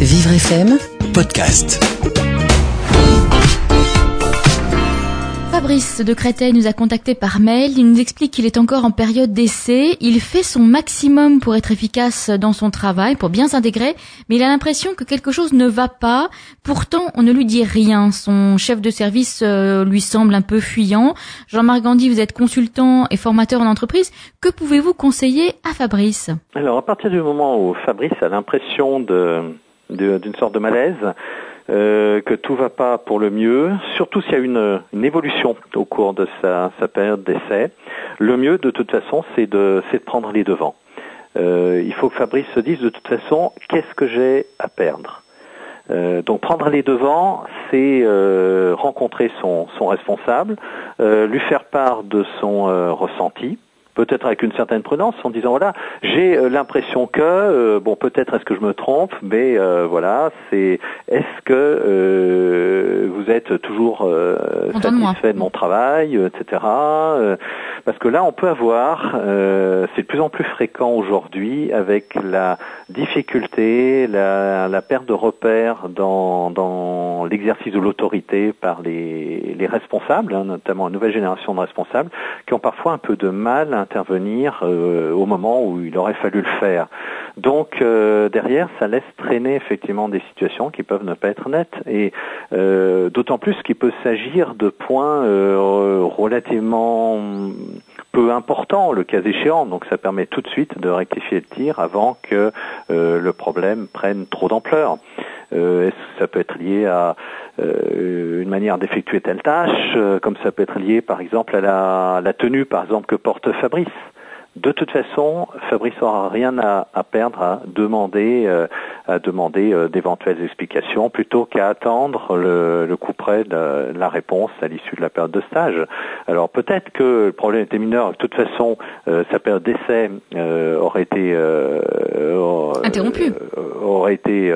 Vivre FM podcast. Fabrice de Créteil nous a contacté par mail. Il nous explique qu'il est encore en période d'essai. Il fait son maximum pour être efficace dans son travail, pour bien s'intégrer, mais il a l'impression que quelque chose ne va pas. Pourtant, on ne lui dit rien. Son chef de service euh, lui semble un peu fuyant. Jean-Marc Gandhi, vous êtes consultant et formateur en entreprise. Que pouvez-vous conseiller à Fabrice? Alors, à partir du moment où Fabrice a l'impression de d'une sorte de malaise, euh, que tout va pas pour le mieux, surtout s'il y a une, une, évolution au cours de sa, sa période d'essai. Le mieux, de toute façon, c'est de, de prendre les devants. Euh, il faut que Fabrice se dise, de toute façon, qu'est-ce que j'ai à perdre? Euh, donc prendre les devants, c'est euh, rencontrer son, son responsable, euh, lui faire part de son euh, ressenti, peut-être avec une certaine prudence, en disant voilà, j'ai euh, l'impression que euh, bon peut-être est-ce que je me trompe, mais euh, voilà, c'est est-ce que euh, vous êtes toujours euh, satisfait de mon travail, etc. parce que là, on peut avoir, c'est de plus en plus fréquent aujourd'hui avec la difficulté, la, la perte de repères dans, dans l'exercice de l'autorité par les, les responsables, hein, notamment une nouvelle génération de responsables, qui ont parfois un peu de mal à intervenir euh, au moment où il aurait fallu le faire. Donc euh, derrière, ça laisse traîner effectivement des situations qui peuvent ne pas être nettes, et euh, d'autant plus qu'il peut s'agir de points relativement peu importants, le cas échéant. Donc ça permet tout de suite de rectifier le tir avant que le problème prenne trop d'ampleur. Que ça peut être lié à euh, une manière d'effectuer telle tâche, euh, comme ça peut être lié par exemple à la, la, tenue par exemple que porte Fabrice. De toute façon, Fabrice n'aura rien à, à, perdre à demander, euh, à demander euh, d'éventuelles explications plutôt qu'à attendre le, le coup près de la réponse à l'issue de la période de stage. Alors peut-être que le problème était mineur. De toute façon, euh, sa période d'essai aurait été interrompue. aurait été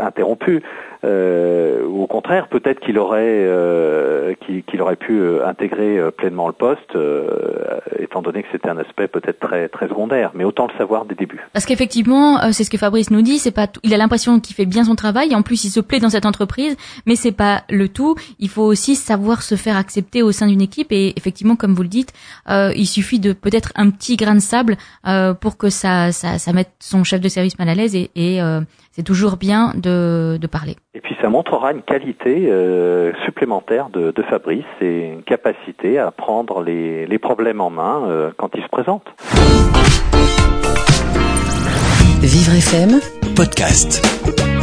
interrompue. Euh, ou au contraire, peut-être qu'il aurait, euh, qu'il, aurait pu euh, intégrer euh, pleinement le poste, euh, étant donné que c'était un aspect peut-être très très secondaire. Mais autant le savoir dès début. Parce qu'effectivement, c'est ce que Fabrice nous dit. C'est pas, il a l'impression qu'il fait bien son travail. Et en plus, il se plaît dans cette entreprise, mais c'est pas le tout. Il faut aussi savoir se faire accepter au sein d'une équipe. Et effectivement, comme vous le dites, il suffit de peut-être un petit grain de sable pour que ça, ça, ça mette son chef de service mal à l'aise. Et, et c'est toujours bien de, de parler. Et puis ça montrera une qualité euh, supplémentaire de, Fabrice et une capacité à prendre les, les problèmes en main euh, quand ils se présentent. Vivre FM podcast.